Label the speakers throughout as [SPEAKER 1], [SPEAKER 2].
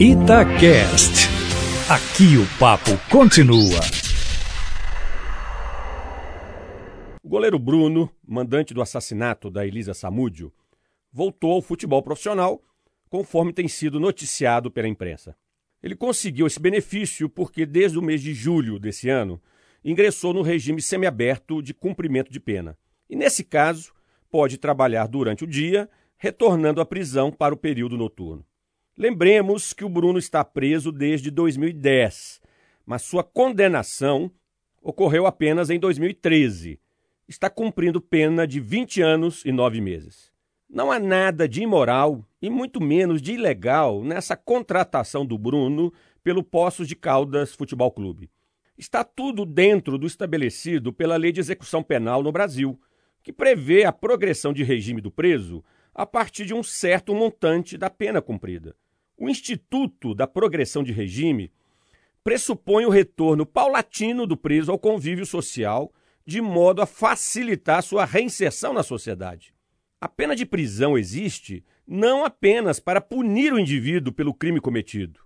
[SPEAKER 1] Itacast. Aqui o papo continua.
[SPEAKER 2] O goleiro Bruno, mandante do assassinato da Elisa Samúdio, voltou ao futebol profissional, conforme tem sido noticiado pela imprensa. Ele conseguiu esse benefício porque, desde o mês de julho desse ano, ingressou no regime semiaberto de cumprimento de pena. E, nesse caso, pode trabalhar durante o dia, retornando à prisão para o período noturno. Lembremos que o Bruno está preso desde 2010, mas sua condenação ocorreu apenas em 2013. Está cumprindo pena de 20 anos e 9 meses. Não há nada de imoral e muito menos de ilegal nessa contratação do Bruno pelo Poços de Caldas Futebol Clube. Está tudo dentro do estabelecido pela Lei de Execução Penal no Brasil, que prevê a progressão de regime do preso a partir de um certo montante da pena cumprida. O Instituto da Progressão de Regime pressupõe o retorno paulatino do preso ao convívio social, de modo a facilitar sua reinserção na sociedade. A pena de prisão existe não apenas para punir o indivíduo pelo crime cometido,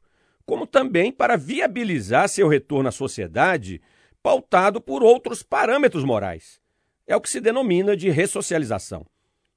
[SPEAKER 2] como também para viabilizar seu retorno à sociedade pautado por outros parâmetros morais. É o que se denomina de ressocialização.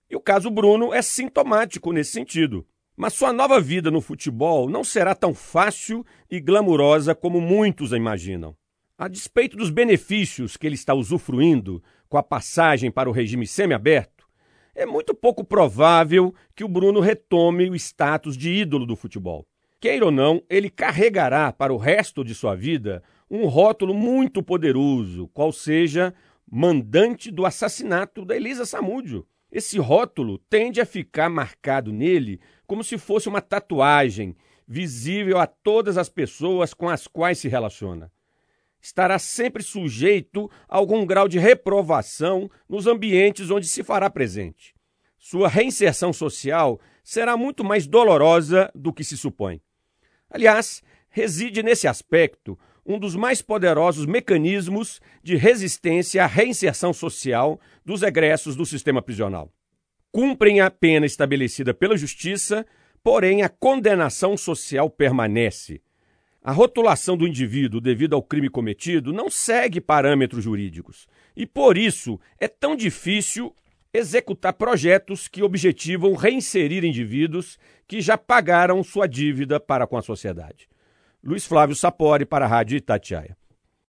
[SPEAKER 2] E o caso Bruno é sintomático nesse sentido. Mas sua nova vida no futebol não será tão fácil e glamurosa como muitos a imaginam. A despeito dos benefícios que ele está usufruindo com a passagem para o regime semiaberto, é muito pouco provável que o Bruno retome o status de ídolo do futebol. Queira ou não, ele carregará para o resto de sua vida um rótulo muito poderoso, qual seja mandante do assassinato da Elisa Samúdio. Esse rótulo tende a ficar marcado nele como se fosse uma tatuagem, visível a todas as pessoas com as quais se relaciona. Estará sempre sujeito a algum grau de reprovação nos ambientes onde se fará presente. Sua reinserção social será muito mais dolorosa do que se supõe. Aliás, reside nesse aspecto um dos mais poderosos mecanismos de resistência à reinserção social dos egressos do sistema prisional. Cumprem a pena estabelecida pela justiça, porém a condenação social permanece. A rotulação do indivíduo devido ao crime cometido não segue parâmetros jurídicos e, por isso, é tão difícil executar projetos que objetivam reinserir indivíduos que já pagaram sua dívida para com a sociedade. Luiz Flávio Sapori para a Rádio Itatiaia.